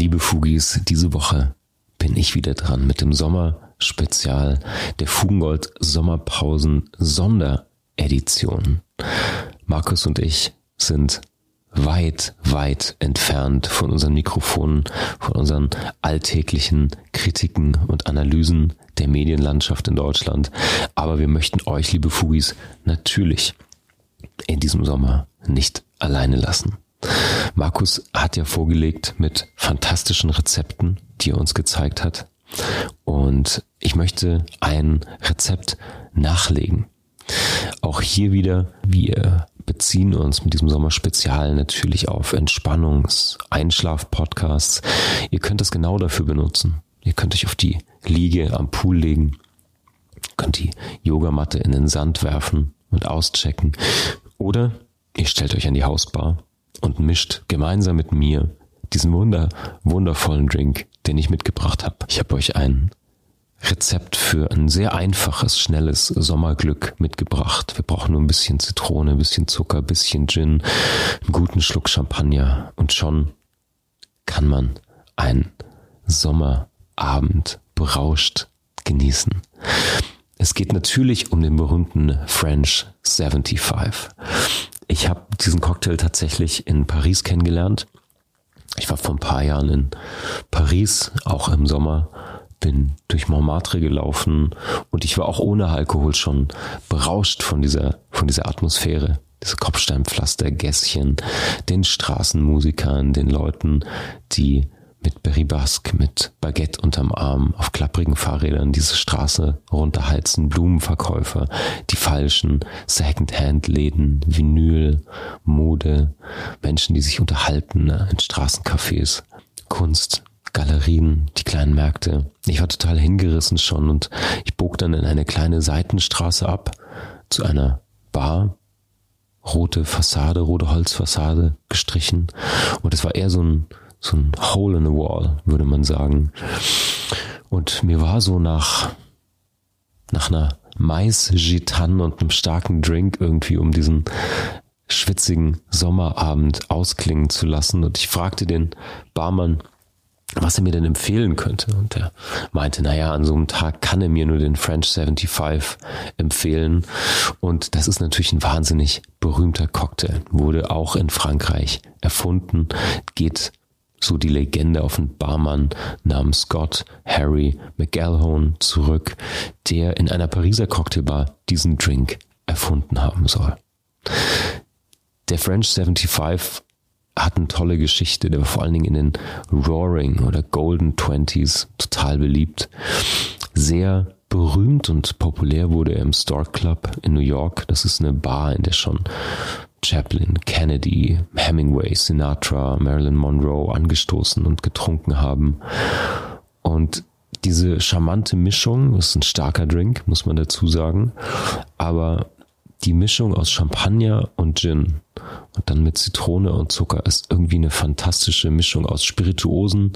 Liebe Fugis, diese Woche bin ich wieder dran mit dem Sommerspezial der Fugengold Sommerpausen Sonderedition. Markus und ich sind weit, weit entfernt von unseren Mikrofonen, von unseren alltäglichen Kritiken und Analysen der Medienlandschaft in Deutschland. Aber wir möchten euch, liebe Fugis, natürlich in diesem Sommer nicht alleine lassen. Markus hat ja vorgelegt mit fantastischen Rezepten, die er uns gezeigt hat. Und ich möchte ein Rezept nachlegen. Auch hier wieder, wir beziehen uns mit diesem Sommerspezial natürlich auf Entspannungs-, Einschlaf-Podcasts. Ihr könnt es genau dafür benutzen. Ihr könnt euch auf die Liege am Pool legen, könnt die Yogamatte in den Sand werfen und auschecken. Oder ihr stellt euch an die Hausbar und mischt gemeinsam mit mir diesen wunder, wundervollen Drink, den ich mitgebracht habe. Ich habe euch ein Rezept für ein sehr einfaches, schnelles Sommerglück mitgebracht. Wir brauchen nur ein bisschen Zitrone, ein bisschen Zucker, ein bisschen Gin, einen guten Schluck Champagner und schon kann man einen Sommerabend berauscht genießen. Es geht natürlich um den berühmten French 75. Ich habe diesen Cocktail tatsächlich in Paris kennengelernt. Ich war vor ein paar Jahren in Paris, auch im Sommer, bin durch Montmartre gelaufen und ich war auch ohne Alkohol schon berauscht von dieser, von dieser Atmosphäre. Diese Kopfsteinpflaster, Gässchen, den Straßenmusikern, den Leuten, die mit Berry Basque, mit Baguette unterm Arm, auf klapprigen Fahrrädern diese Straße runterheizen, Blumenverkäufer, die falschen Second-Hand-Läden, Vinyl, Mode, Menschen, die sich unterhalten ne, in Straßencafés, Kunst, Galerien, die kleinen Märkte. Ich war total hingerissen schon und ich bog dann in eine kleine Seitenstraße ab zu einer Bar, rote Fassade, rote Holzfassade gestrichen und es war eher so ein so ein Hole in the Wall, würde man sagen. Und mir war so nach, nach einer Mais-Gitan und einem starken Drink irgendwie, um diesen schwitzigen Sommerabend ausklingen zu lassen. Und ich fragte den Barmann, was er mir denn empfehlen könnte. Und er meinte, naja, an so einem Tag kann er mir nur den French 75 empfehlen. Und das ist natürlich ein wahnsinnig berühmter Cocktail. Wurde auch in Frankreich erfunden, geht so die Legende auf einen Barmann namens Scott Harry McGalhone zurück, der in einer Pariser Cocktailbar diesen Drink erfunden haben soll. Der French 75 hat eine tolle Geschichte, der war vor allen Dingen in den Roaring oder Golden Twenties total beliebt. Sehr berühmt und populär wurde er im Stork Club in New York. Das ist eine Bar, in der schon Chaplin, Kennedy, Hemingway, Sinatra, Marilyn Monroe angestoßen und getrunken haben. Und diese charmante Mischung, ist ein starker Drink, muss man dazu sagen, aber die Mischung aus Champagner und Gin und dann mit Zitrone und Zucker ist irgendwie eine fantastische Mischung aus Spirituosen.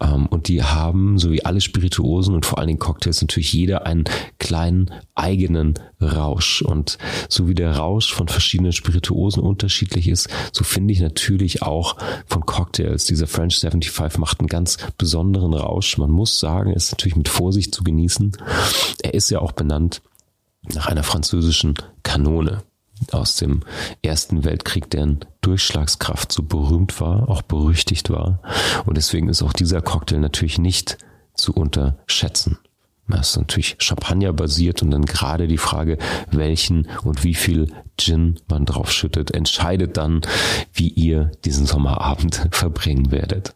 Ähm, und die haben, so wie alle Spirituosen und vor allen Dingen Cocktails, natürlich jeder einen kleinen eigenen Rausch. Und so wie der Rausch von verschiedenen Spirituosen unterschiedlich ist, so finde ich natürlich auch von Cocktails. Dieser French 75 macht einen ganz besonderen Rausch. Man muss sagen, ist natürlich mit Vorsicht zu genießen. Er ist ja auch benannt nach einer französischen Kanone aus dem Ersten Weltkrieg, deren Durchschlagskraft so berühmt war, auch berüchtigt war. Und deswegen ist auch dieser Cocktail natürlich nicht zu unterschätzen. Er ist natürlich Champagner basiert und dann gerade die Frage, welchen und wie viel Gin man drauf schüttet, entscheidet dann, wie ihr diesen Sommerabend verbringen werdet.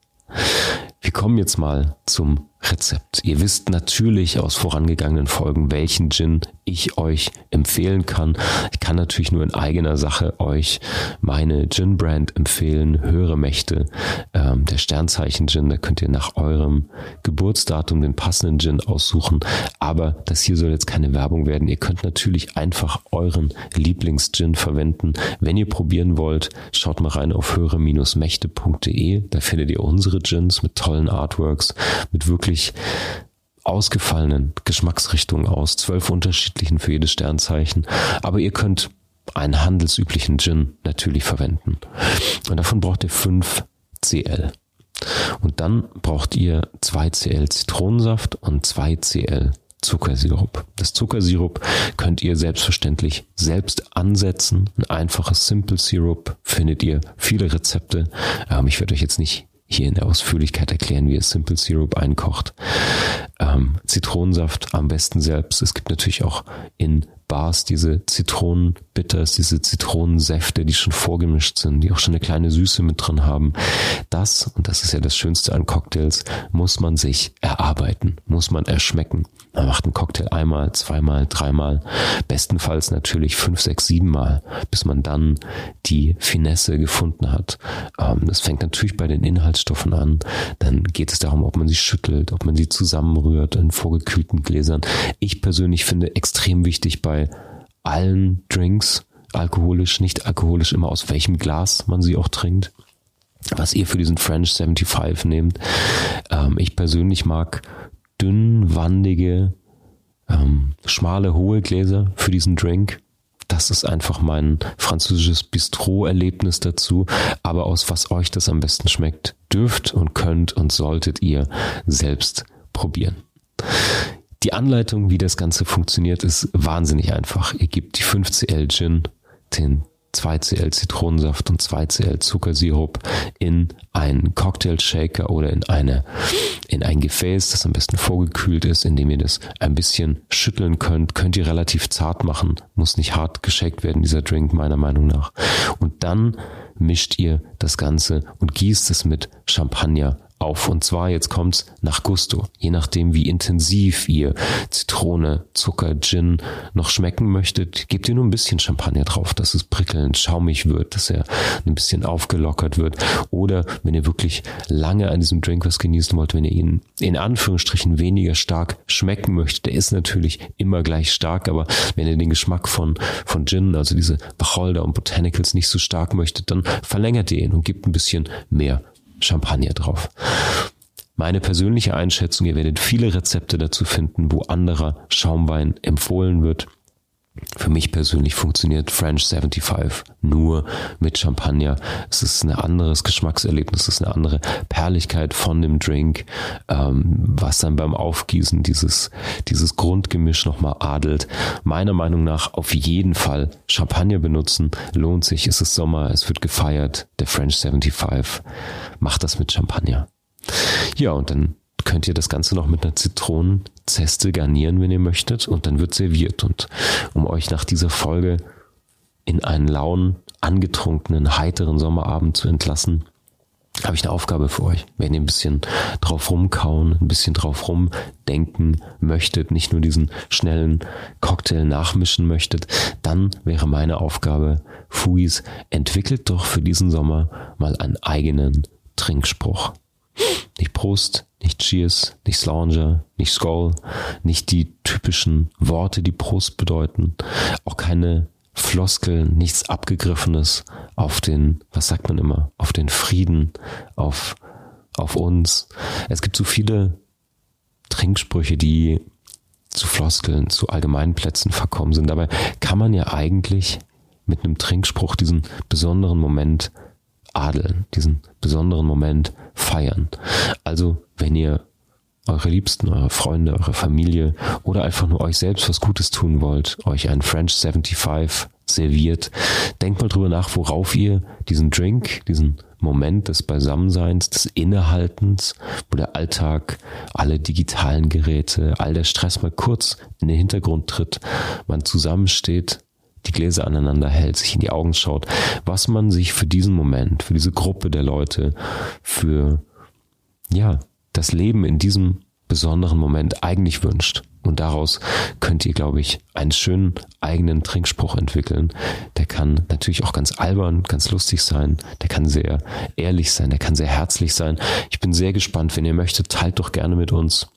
Wir kommen jetzt mal zum Rezept. Ihr wisst natürlich aus vorangegangenen Folgen, welchen Gin ich euch empfehlen kann. Ich kann natürlich nur in eigener Sache euch meine Gin-Brand empfehlen, höhere Mächte, ähm, der Sternzeichen-Gin, da könnt ihr nach eurem Geburtsdatum den passenden Gin aussuchen. Aber das hier soll jetzt keine Werbung werden. Ihr könnt natürlich einfach euren Lieblings-Gin verwenden. Wenn ihr probieren wollt, schaut mal rein auf höhere-mächte.de. Da findet ihr unsere Gins mit tollen Artworks, mit wirklich ausgefallenen Geschmacksrichtungen aus, zwölf unterschiedlichen für jedes Sternzeichen. Aber ihr könnt einen handelsüblichen Gin natürlich verwenden. Und davon braucht ihr 5 CL. Und dann braucht ihr 2 CL Zitronensaft und 2 CL Zuckersirup. Das Zuckersirup könnt ihr selbstverständlich selbst ansetzen. Ein einfaches Simple Syrup findet ihr viele Rezepte. Ähm, ich werde euch jetzt nicht hier in der Ausführlichkeit erklären, wie ihr Simple Syrup einkocht. Ähm, Zitronensaft am besten selbst. Es gibt natürlich auch in Bars diese Zitronenbitters, diese Zitronensäfte, die schon vorgemischt sind, die auch schon eine kleine Süße mit drin haben. Das, und das ist ja das Schönste an Cocktails, muss man sich erarbeiten, muss man erschmecken. Man macht einen Cocktail einmal, zweimal, dreimal, bestenfalls natürlich fünf, sechs, sieben Mal, bis man dann die Finesse gefunden hat. Ähm, das fängt natürlich bei den Inhaltsstoffen an. Dann geht es darum, ob man sie schüttelt, ob man sie zusammenrührt in vorgekühlten Gläsern. Ich persönlich finde extrem wichtig bei allen Drinks, alkoholisch, nicht alkoholisch, immer aus welchem Glas man sie auch trinkt was ihr für diesen French 75 nehmt. Ähm, ich persönlich mag dünnwandige, ähm, schmale, hohe Gläser für diesen Drink. Das ist einfach mein französisches Bistro-Erlebnis dazu. Aber aus was euch das am besten schmeckt, dürft und könnt und solltet ihr selbst probieren. Die Anleitung, wie das Ganze funktioniert, ist wahnsinnig einfach. Ihr gebt die 5 CL Gin, den 2cl Zitronensaft und 2cl Zuckersirup in einen Cocktail Shaker oder in eine in ein Gefäß, das am besten vorgekühlt ist, indem ihr das ein bisschen schütteln könnt. Könnt ihr relativ zart machen, muss nicht hart geschakt werden dieser Drink meiner Meinung nach. Und dann mischt ihr das Ganze und gießt es mit Champagner auf. Und zwar, jetzt kommt's nach Gusto. Je nachdem, wie intensiv ihr Zitrone, Zucker, Gin noch schmecken möchtet, gebt ihr nur ein bisschen Champagner drauf, dass es prickelnd, schaumig wird, dass er ein bisschen aufgelockert wird. Oder wenn ihr wirklich lange an diesem Drink was genießen wollt, wenn ihr ihn in Anführungsstrichen weniger stark schmecken möchtet, der ist natürlich immer gleich stark, aber wenn ihr den Geschmack von, von Gin, also diese Wacholder und Botanicals nicht so stark möchtet, dann verlängert ihr ihn und gebt ein bisschen mehr Champagner drauf. Meine persönliche Einschätzung, ihr werdet viele Rezepte dazu finden, wo anderer Schaumwein empfohlen wird. Für mich persönlich funktioniert French 75 nur mit Champagner. Es ist ein anderes Geschmackserlebnis, es ist eine andere Perligkeit von dem Drink, ähm, was dann beim Aufgießen dieses, dieses Grundgemisch nochmal adelt. Meiner Meinung nach auf jeden Fall Champagner benutzen. Lohnt sich, es ist Sommer, es wird gefeiert. Der French 75 macht das mit Champagner. Ja, und dann könnt ihr das Ganze noch mit einer Zitronenzeste garnieren, wenn ihr möchtet, und dann wird serviert. Und um euch nach dieser Folge in einen lauen, angetrunkenen, heiteren Sommerabend zu entlassen, habe ich eine Aufgabe für euch. Wenn ihr ein bisschen drauf rumkauen, ein bisschen drauf rumdenken möchtet, nicht nur diesen schnellen Cocktail nachmischen möchtet, dann wäre meine Aufgabe, Fuis, entwickelt doch für diesen Sommer mal einen eigenen Trinkspruch. Nicht Prost, nicht Cheers, nicht Slanger, nicht Skoll, nicht die typischen Worte, die Prost bedeuten, auch keine Floskeln, nichts Abgegriffenes auf den, was sagt man immer, auf den Frieden, auf, auf uns. Es gibt so viele Trinksprüche, die zu Floskeln, zu Allgemeinplätzen verkommen sind. Dabei kann man ja eigentlich mit einem Trinkspruch diesen besonderen Moment adeln, diesen besonderen Moment feiern. Also, wenn ihr eure Liebsten, eure Freunde, eure Familie oder einfach nur euch selbst was Gutes tun wollt, euch ein French 75 serviert, denkt mal drüber nach, worauf ihr diesen Drink, diesen Moment des Beisammenseins, des Innehaltens, wo der Alltag, alle digitalen Geräte, all der Stress mal kurz in den Hintergrund tritt, man zusammensteht die Gläser aneinander hält, sich in die Augen schaut, was man sich für diesen Moment, für diese Gruppe der Leute, für, ja, das Leben in diesem besonderen Moment eigentlich wünscht. Und daraus könnt ihr, glaube ich, einen schönen eigenen Trinkspruch entwickeln. Der kann natürlich auch ganz albern, ganz lustig sein. Der kann sehr ehrlich sein. Der kann sehr herzlich sein. Ich bin sehr gespannt. Wenn ihr möchtet, teilt doch gerne mit uns.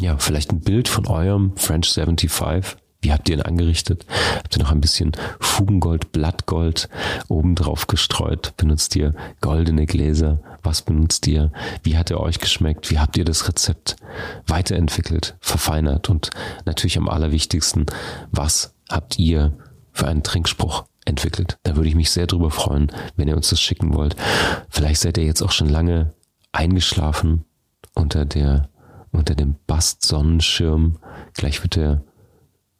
Ja, vielleicht ein Bild von eurem French 75 wie habt ihr ihn angerichtet? Habt ihr noch ein bisschen Fugengold, Blattgold obendrauf gestreut? Benutzt ihr goldene Gläser? Was benutzt ihr? Wie hat er euch geschmeckt? Wie habt ihr das Rezept weiterentwickelt, verfeinert? Und natürlich am allerwichtigsten, was habt ihr für einen Trinkspruch entwickelt? Da würde ich mich sehr drüber freuen, wenn ihr uns das schicken wollt. Vielleicht seid ihr jetzt auch schon lange eingeschlafen unter der unter dem Bast-Sonnenschirm. Gleich wird der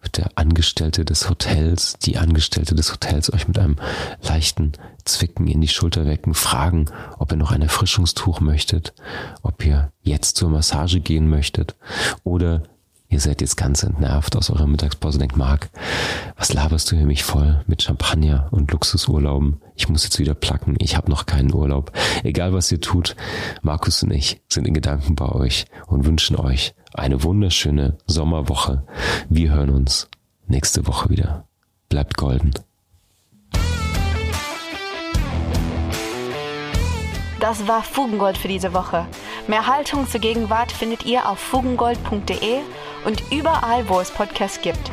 der Angestellte des Hotels, die Angestellte des Hotels euch mit einem leichten Zwicken in die Schulter wecken, fragen, ob ihr noch ein Erfrischungstuch möchtet, ob ihr jetzt zur Massage gehen möchtet oder Ihr seid jetzt ganz entnervt aus eurer Mittagspause, denkt Marc, was laberst du hier mich voll mit Champagner und Luxusurlauben? Ich muss jetzt wieder placken, ich habe noch keinen Urlaub. Egal was ihr tut, Markus und ich sind in Gedanken bei euch und wünschen euch eine wunderschöne Sommerwoche. Wir hören uns nächste Woche wieder. Bleibt golden. Das war Fugengold für diese Woche. Mehr Haltung zur Gegenwart findet ihr auf fugengold.de und überall, wo es Podcasts gibt.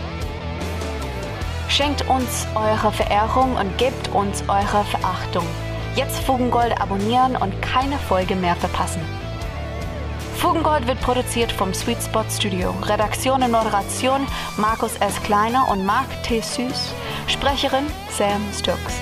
Schenkt uns eure Verehrung und gebt uns eure Verachtung. Jetzt Fugengold abonnieren und keine Folge mehr verpassen. Fugengold wird produziert vom Sweet Spot Studio. Redaktion und Moderation Markus S. Kleiner und Marc T. Süß. Sprecherin Sam Stokes.